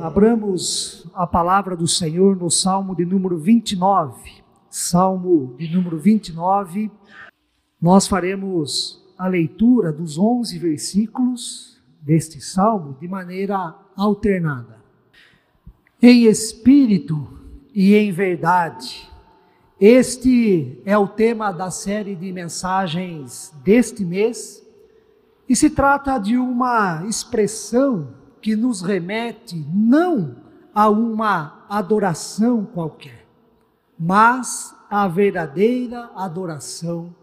Abramos a palavra do Senhor no Salmo de número 29. Salmo de número 29. Nós faremos a leitura dos 11 versículos deste salmo de maneira alternada. Em espírito e em verdade. Este é o tema da série de mensagens deste mês e se trata de uma expressão que nos remete não a uma adoração qualquer, mas à verdadeira adoração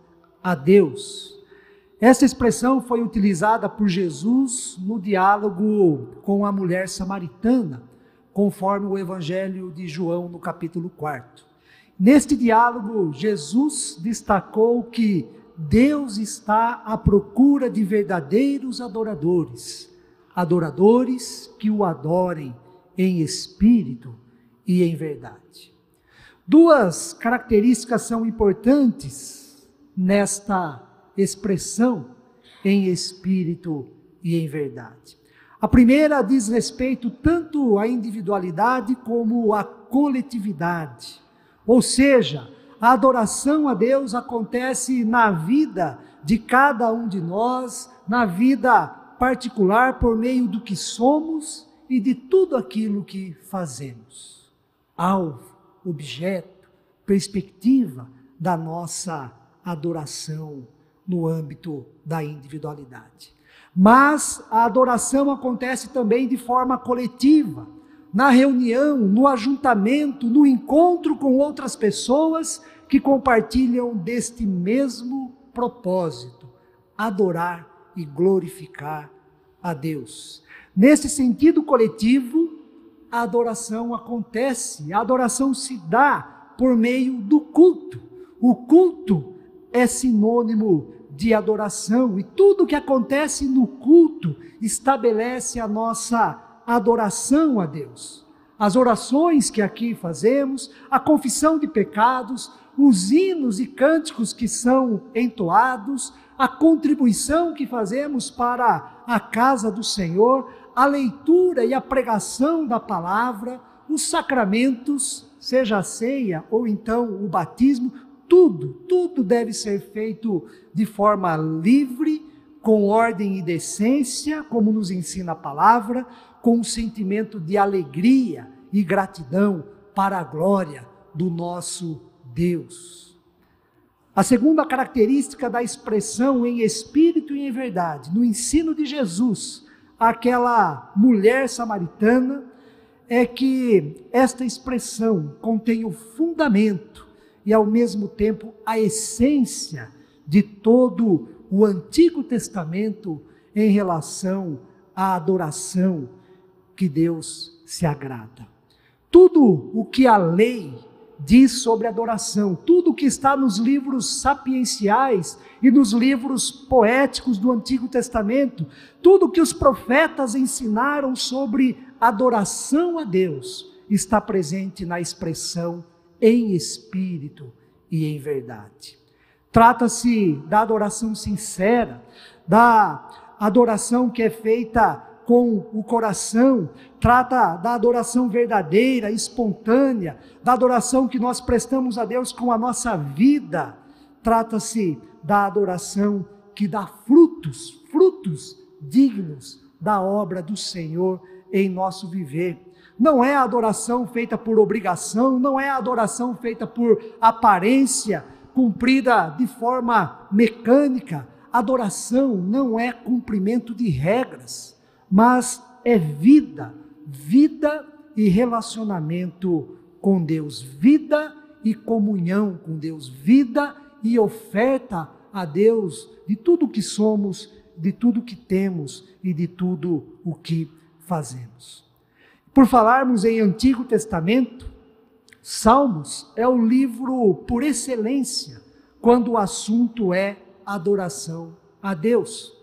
a Deus. Essa expressão foi utilizada por Jesus no diálogo com a mulher samaritana, conforme o Evangelho de João no capítulo 4. Neste diálogo, Jesus destacou que Deus está à procura de verdadeiros adoradores, adoradores que o adorem em espírito e em verdade. Duas características são importantes nesta expressão em espírito e em verdade. A primeira diz respeito tanto à individualidade como à coletividade, ou seja, a adoração a Deus acontece na vida de cada um de nós, na vida particular, por meio do que somos e de tudo aquilo que fazemos. Alvo, objeto, perspectiva da nossa adoração no âmbito da individualidade. Mas a adoração acontece também de forma coletiva na reunião, no ajuntamento, no encontro com outras pessoas que compartilham deste mesmo propósito: adorar e glorificar a Deus. Nesse sentido coletivo, a adoração acontece, a adoração se dá por meio do culto. O culto é sinônimo de adoração e tudo que acontece no culto estabelece a nossa adoração a Deus. As orações que aqui fazemos, a confissão de pecados, os hinos e cânticos que são entoados, a contribuição que fazemos para a casa do Senhor, a leitura e a pregação da palavra, os sacramentos, seja a ceia ou então o batismo, tudo, tudo deve ser feito de forma livre, com ordem e decência, como nos ensina a palavra, com um sentimento de alegria e gratidão para a glória do nosso Deus. A segunda característica da expressão em espírito e em verdade, no ensino de Jesus, aquela mulher samaritana, é que esta expressão contém o fundamento e, ao mesmo tempo, a essência de todo o Antigo Testamento em relação à adoração que Deus se agrada. Tudo o que a lei diz sobre adoração, tudo que está nos livros sapienciais e nos livros poéticos do Antigo Testamento, tudo que os profetas ensinaram sobre adoração a Deus, está presente na expressão em espírito e em verdade. Trata-se da adoração sincera, da adoração que é feita com o coração, trata da adoração verdadeira, espontânea, da adoração que nós prestamos a Deus com a nossa vida. Trata-se da adoração que dá frutos, frutos dignos da obra do Senhor em nosso viver. Não é a adoração feita por obrigação, não é a adoração feita por aparência, cumprida de forma mecânica. Adoração não é cumprimento de regras mas é vida, vida e relacionamento com Deus, vida e comunhão com Deus, vida e oferta a Deus de tudo o que somos, de tudo o que temos e de tudo o que fazemos. Por falarmos em Antigo Testamento, Salmos é o livro por excelência quando o assunto é adoração a Deus.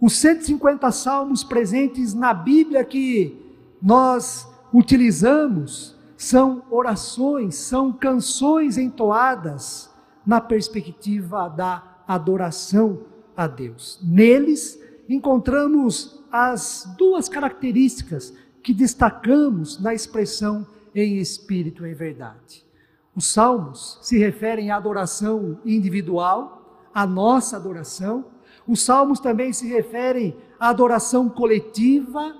Os 150 salmos presentes na Bíblia que nós utilizamos são orações, são canções entoadas na perspectiva da adoração a Deus. Neles encontramos as duas características que destacamos na expressão em espírito e em verdade. Os salmos se referem à adoração individual, à nossa adoração. Os salmos também se referem à adoração coletiva,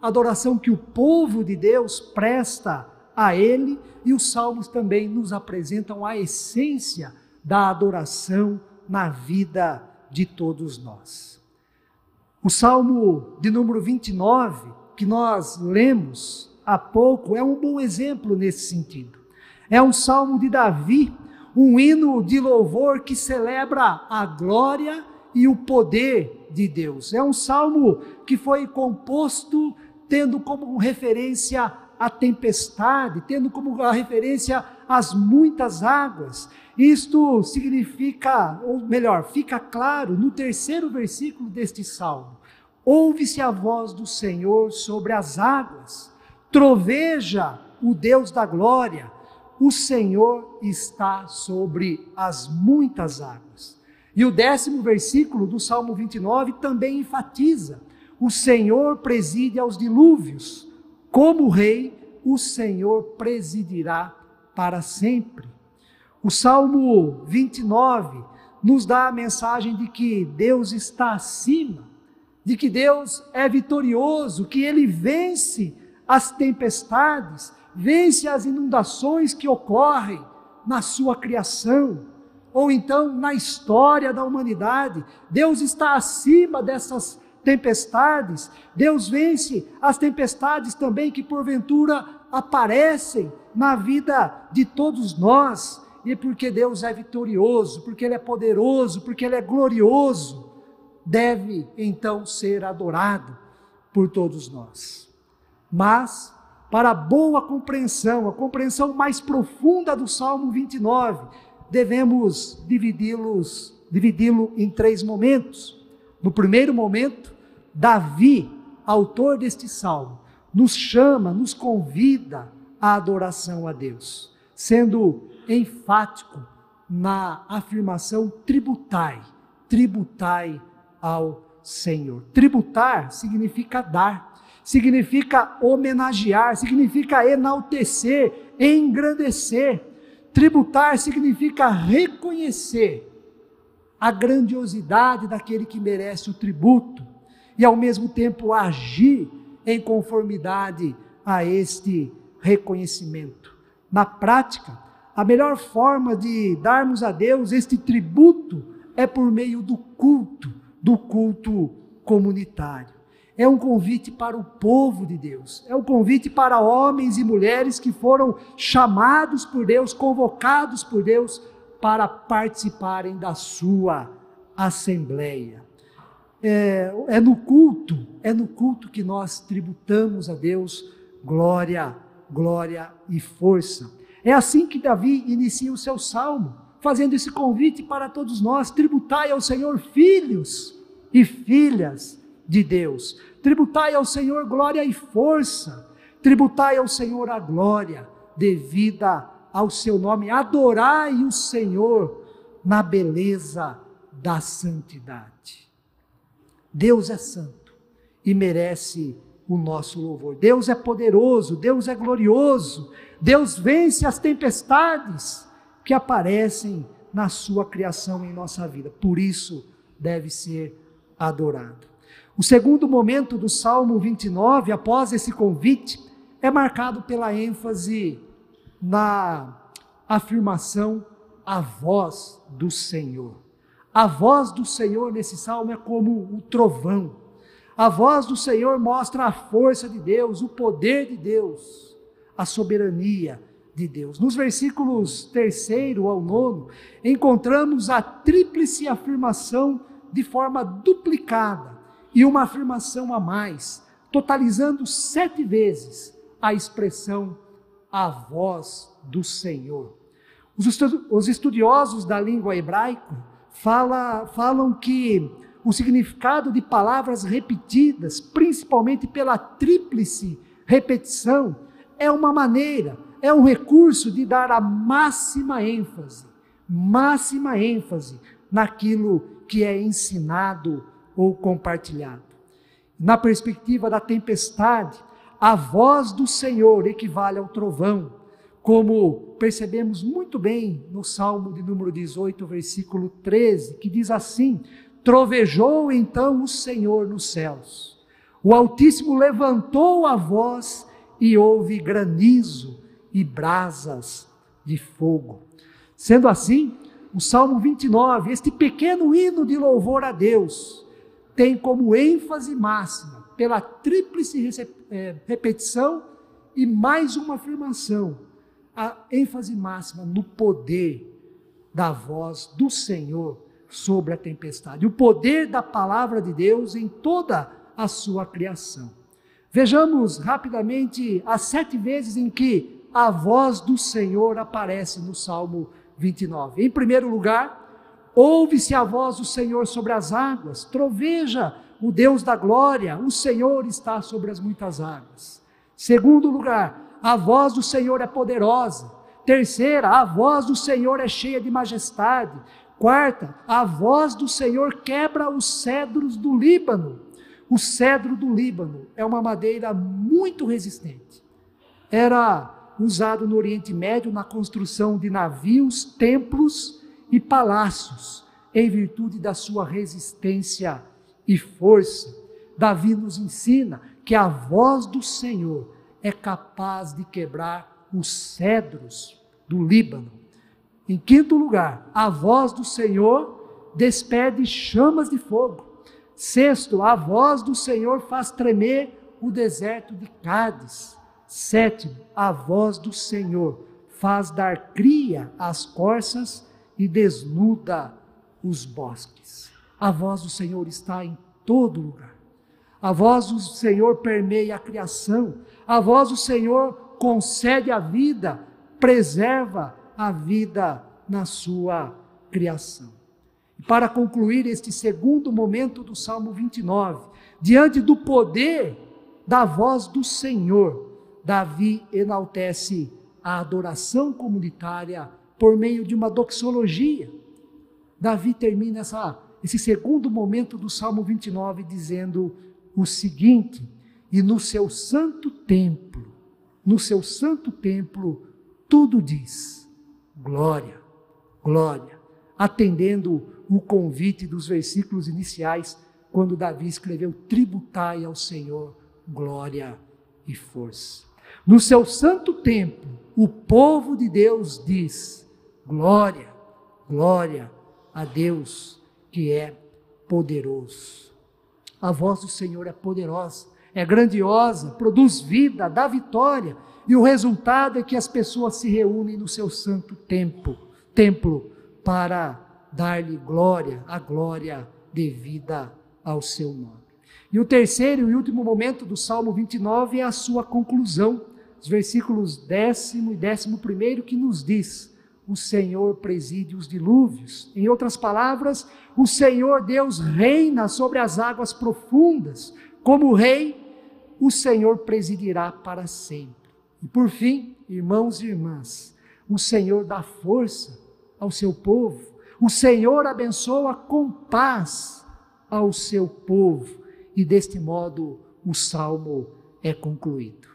adoração que o povo de Deus presta a Ele, e os salmos também nos apresentam a essência da adoração na vida de todos nós. O salmo de número 29, que nós lemos há pouco, é um bom exemplo nesse sentido. É um salmo de Davi, um hino de louvor que celebra a glória e o poder de Deus. É um salmo que foi composto tendo como referência a tempestade, tendo como referência as muitas águas. Isto significa, ou melhor, fica claro no terceiro versículo deste salmo: Ouve-se a voz do Senhor sobre as águas, troveja o Deus da glória, o Senhor está sobre as muitas águas. E o décimo versículo do Salmo 29 também enfatiza: o Senhor preside aos dilúvios, como rei, o Senhor presidirá para sempre. O Salmo 29 nos dá a mensagem de que Deus está acima, de que Deus é vitorioso, que ele vence as tempestades, vence as inundações que ocorrem na sua criação, ou então na história da humanidade. Deus está acima dessas tempestades, Deus vence as tempestades também que porventura aparecem na vida de todos nós, e porque Deus é vitorioso, porque Ele é poderoso, porque Ele é glorioso, deve então ser adorado por todos nós. Mas, para a boa compreensão, a compreensão mais profunda do Salmo 29, devemos dividi-los, dividi-lo em três momentos. No primeiro momento, Davi, autor deste salmo, nos chama, nos convida à adoração a Deus, sendo enfático na afirmação tributai, tributai ao Senhor. Tributar significa dar, significa homenagear, significa enaltecer, engrandecer. Tributar significa reconhecer a grandiosidade daquele que merece o tributo e ao mesmo tempo agir em conformidade a este reconhecimento. Na prática, a melhor forma de darmos a Deus este tributo é por meio do culto, do culto comunitário. É um convite para o povo de Deus, é um convite para homens e mulheres que foram chamados por Deus, convocados por Deus para participarem da sua assembleia. É, é no culto, é no culto que nós tributamos a Deus glória, glória e força. É assim que Davi inicia o seu salmo, fazendo esse convite para todos nós: tributai ao Senhor filhos e filhas de Deus, tributai ao Senhor glória e força, tributai ao Senhor a glória devida ao seu nome, adorai o Senhor na beleza da santidade. Deus é santo e merece o nosso louvor. Deus é poderoso, Deus é glorioso, Deus vence as tempestades que aparecem na sua criação em nossa vida. Por isso deve ser adorado. O segundo momento do Salmo 29, após esse convite, é marcado pela ênfase na afirmação a voz do Senhor. A voz do Senhor nesse salmo é como o trovão. A voz do Senhor mostra a força de Deus, o poder de Deus, a soberania de Deus. Nos versículos 3 ao 9, encontramos a tríplice afirmação de forma duplicada e uma afirmação a mais, totalizando sete vezes a expressão a voz do Senhor. Os estudiosos da língua hebraica fala, falam que o significado de palavras repetidas, principalmente pela tríplice repetição, é uma maneira, é um recurso de dar a máxima ênfase, máxima ênfase naquilo que é ensinado ou compartilhado. Na perspectiva da tempestade, a voz do Senhor equivale ao trovão, como percebemos muito bem no Salmo de número 18, versículo 13, que diz assim: Trovejou então o Senhor nos céus, o Altíssimo levantou a voz e houve granizo e brasas de fogo. Sendo assim, o Salmo 29, este pequeno hino de louvor a Deus, tem como ênfase máxima, pela tríplice é, repetição e mais uma afirmação, a ênfase máxima no poder da voz do Senhor sobre a tempestade, o poder da palavra de Deus em toda a sua criação. Vejamos rapidamente as sete vezes em que a voz do Senhor aparece no Salmo 29. Em primeiro lugar, ouve-se a voz do Senhor sobre as águas, troveja o Deus da glória, o Senhor está sobre as muitas águas. Segundo lugar, a voz do Senhor é poderosa. Terceira, a voz do Senhor é cheia de majestade. Quarta, a voz do Senhor quebra os cedros do Líbano. O cedro do Líbano é uma madeira muito resistente. Era usado no Oriente Médio na construção de navios, templos e palácios, em virtude da sua resistência e força. Davi nos ensina que a voz do Senhor é capaz de quebrar os cedros do Líbano. Em quinto lugar, a voz do Senhor despede chamas de fogo. Sexto, a voz do Senhor faz tremer o deserto de Cádiz. Sétimo, a voz do Senhor faz dar cria às corças e desnuda os bosques. A voz do Senhor está em todo lugar. A voz do Senhor permeia a criação. A voz do Senhor concede a vida, preserva a vida na sua criação. E para concluir este segundo momento do Salmo 29, diante do poder da voz do Senhor, Davi enaltece a adoração comunitária por meio de uma doxologia. Davi termina essa, esse segundo momento do Salmo 29 dizendo o seguinte: E no seu santo templo, no seu santo templo, tudo diz glória, glória, atendendo o convite dos versículos iniciais, quando Davi escreveu: Tributai ao Senhor glória e força. No seu santo templo, o povo de Deus diz: glória, glória a Deus que é poderoso. A voz do Senhor é poderosa, é grandiosa, produz vida, dá vitória, e o resultado é que as pessoas se reúnem no seu santo templo, templo para dar-lhe glória, a glória devida ao seu nome. E o terceiro e último momento do Salmo 29 é a sua conclusão os versículos décimo e décimo primeiro que nos diz: o Senhor preside os dilúvios. Em outras palavras, o Senhor Deus reina sobre as águas profundas. Como rei, o Senhor presidirá para sempre. E por fim, irmãos e irmãs, o Senhor dá força ao seu povo. O Senhor abençoa com paz ao seu povo. E deste modo o salmo é concluído.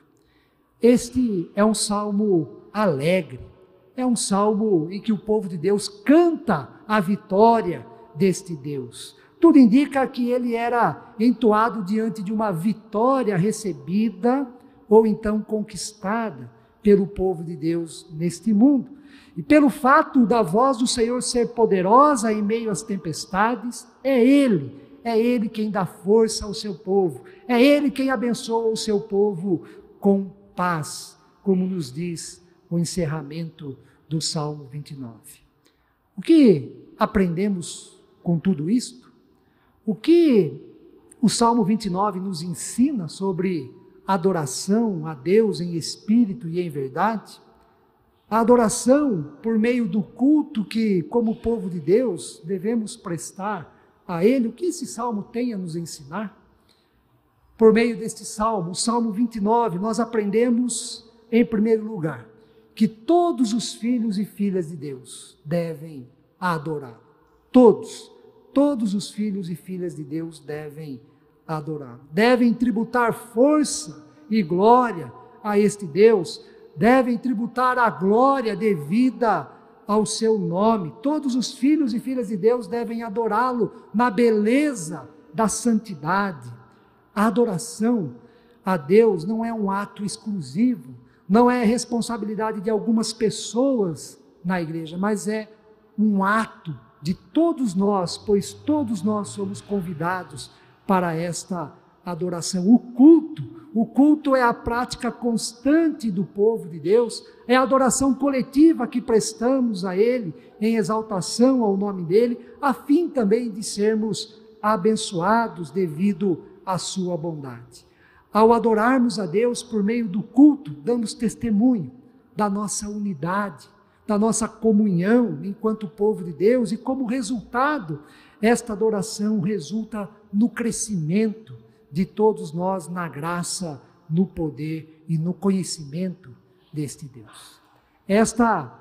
Este é um salmo alegre, é um salmo em que o povo de Deus canta a vitória deste Deus. Tudo indica que ele era entoado diante de uma vitória recebida ou então conquistada pelo povo de Deus neste mundo. E pelo fato da voz do Senhor ser poderosa em meio às tempestades, é Ele, é Ele quem dá força ao seu povo, é Ele quem abençoa o seu povo com paz, como nos diz o encerramento do Salmo 29. O que aprendemos com tudo isto? O que o Salmo 29 nos ensina sobre adoração a Deus em espírito e em verdade? A adoração por meio do culto que, como povo de Deus, devemos prestar a Ele, o que esse salmo tem a nos ensinar? por meio deste salmo, o Salmo 29, nós aprendemos, em primeiro lugar, que todos os filhos e filhas de Deus devem adorar. Todos, todos os filhos e filhas de Deus devem adorar. Devem tributar força e glória a este Deus, devem tributar a glória devida ao seu nome. Todos os filhos e filhas de Deus devem adorá-lo na beleza da santidade. A adoração a Deus não é um ato exclusivo, não é responsabilidade de algumas pessoas na igreja, mas é um ato de todos nós, pois todos nós somos convidados para esta adoração. O culto, o culto é a prática constante do povo de Deus, é a adoração coletiva que prestamos a Ele em exaltação ao nome dEle, a fim também de sermos abençoados devido à Sua bondade. Ao adorarmos a Deus por meio do culto, damos testemunho da nossa unidade, da nossa comunhão enquanto povo de Deus, e como resultado, esta adoração resulta no crescimento de todos nós na graça, no poder e no conhecimento deste Deus. Esta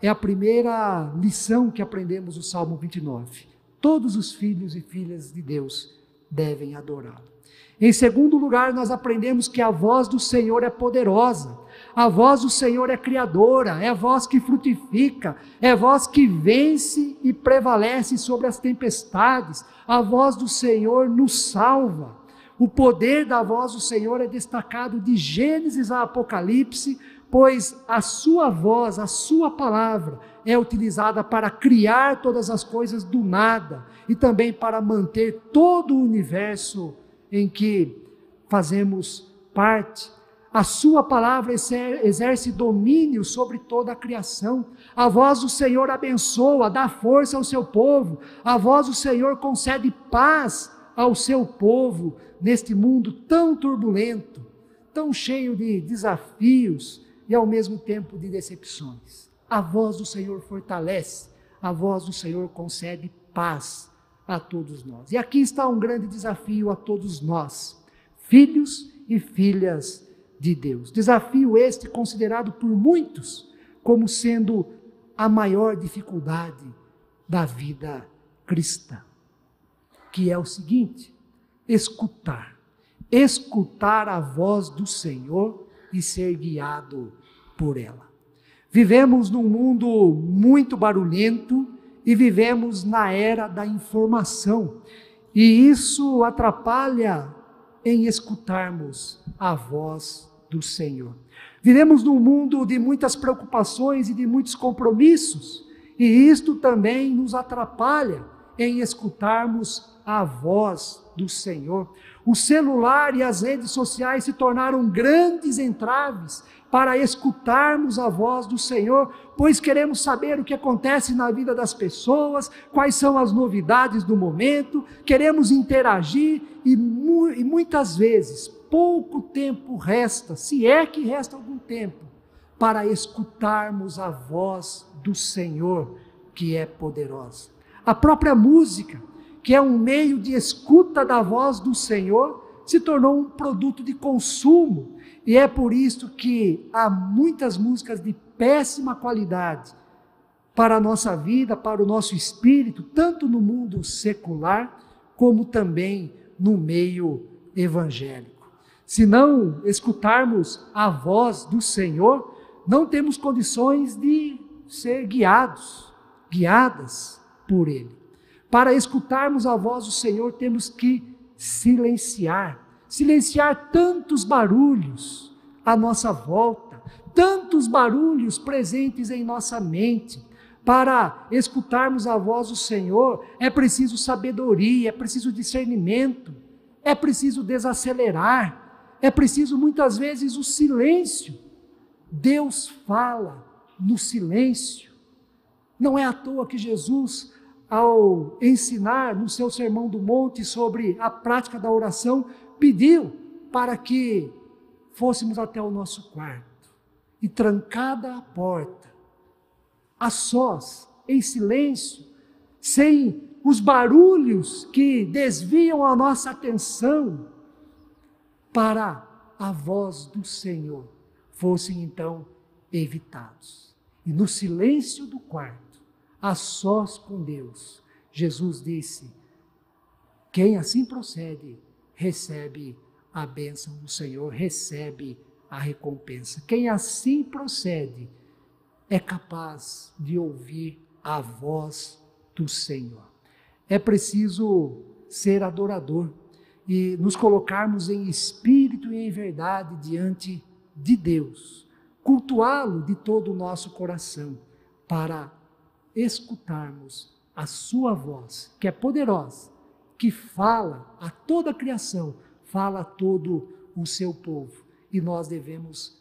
é a primeira lição que aprendemos do Salmo 29. Todos os filhos e filhas de Deus devem adorá-lo. Em segundo lugar, nós aprendemos que a voz do Senhor é poderosa. A voz do Senhor é criadora, é a voz que frutifica, é a voz que vence e prevalece sobre as tempestades. A voz do Senhor nos salva. O poder da voz do Senhor é destacado de Gênesis a Apocalipse, pois a sua voz, a sua palavra é utilizada para criar todas as coisas do nada e também para manter todo o universo em que fazemos parte. A sua palavra exerce domínio sobre toda a criação. A voz do Senhor abençoa, dá força ao seu povo. A voz do Senhor concede paz ao seu povo neste mundo tão turbulento, tão cheio de desafios e ao mesmo tempo de decepções. A voz do Senhor fortalece, a voz do Senhor concede paz a todos nós. E aqui está um grande desafio a todos nós, filhos e filhas de Deus. Desafio este considerado por muitos como sendo a maior dificuldade da vida cristã que é o seguinte: escutar. Escutar a voz do Senhor e ser guiado por ela. Vivemos num mundo muito barulhento e vivemos na era da informação, e isso atrapalha em escutarmos a voz do Senhor. Vivemos num mundo de muitas preocupações e de muitos compromissos, e isto também nos atrapalha em escutarmos a voz do Senhor. O celular e as redes sociais se tornaram grandes entraves para escutarmos a voz do Senhor, pois queremos saber o que acontece na vida das pessoas, quais são as novidades do momento, queremos interagir e, mu e muitas vezes pouco tempo resta, se é que resta algum tempo, para escutarmos a voz do Senhor, que é poderosa. A própria música que é um meio de escuta da voz do Senhor, se tornou um produto de consumo. E é por isso que há muitas músicas de péssima qualidade para a nossa vida, para o nosso espírito, tanto no mundo secular, como também no meio evangélico. Se não escutarmos a voz do Senhor, não temos condições de ser guiados, guiadas por Ele. Para escutarmos a voz do Senhor, temos que silenciar silenciar tantos barulhos à nossa volta, tantos barulhos presentes em nossa mente. Para escutarmos a voz do Senhor, é preciso sabedoria, é preciso discernimento, é preciso desacelerar, é preciso muitas vezes o silêncio. Deus fala no silêncio. Não é à toa que Jesus ao ensinar no seu Sermão do Monte sobre a prática da oração, pediu para que fôssemos até o nosso quarto e trancada a porta, a sós, em silêncio, sem os barulhos que desviam a nossa atenção para a voz do Senhor, fossem então evitados. E no silêncio do quarto, a sós com Deus. Jesus disse: Quem assim procede, recebe a bênção do Senhor, recebe a recompensa. Quem assim procede é capaz de ouvir a voz do Senhor. É preciso ser adorador e nos colocarmos em espírito e em verdade diante de Deus, cultuá-lo de todo o nosso coração, para escutarmos a sua voz, que é poderosa, que fala a toda a criação, fala a todo o seu povo. E nós devemos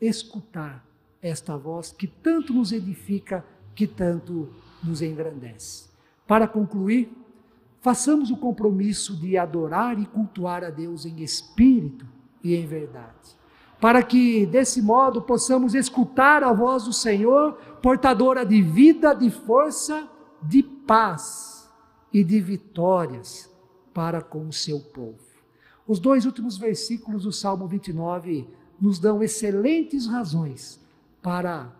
escutar esta voz que tanto nos edifica, que tanto nos engrandece. Para concluir, façamos o compromisso de adorar e cultuar a Deus em espírito e em verdade, para que desse modo possamos escutar a voz do Senhor, portadora de vida, de força, de paz e de vitórias para com o seu povo. Os dois últimos versículos do Salmo 29 nos dão excelentes razões para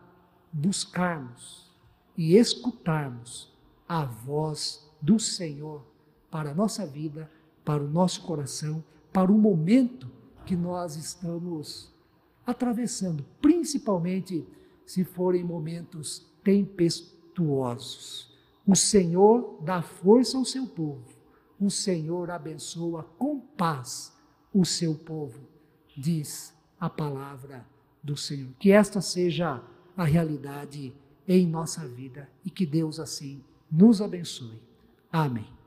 buscarmos e escutarmos a voz do Senhor para a nossa vida, para o nosso coração, para o momento que nós estamos atravessando, principalmente se forem momentos tempestuosos. O Senhor dá força ao seu povo, o Senhor abençoa com paz o seu povo, diz a palavra do Senhor. Que esta seja a realidade em nossa vida e que Deus assim nos abençoe. Amém.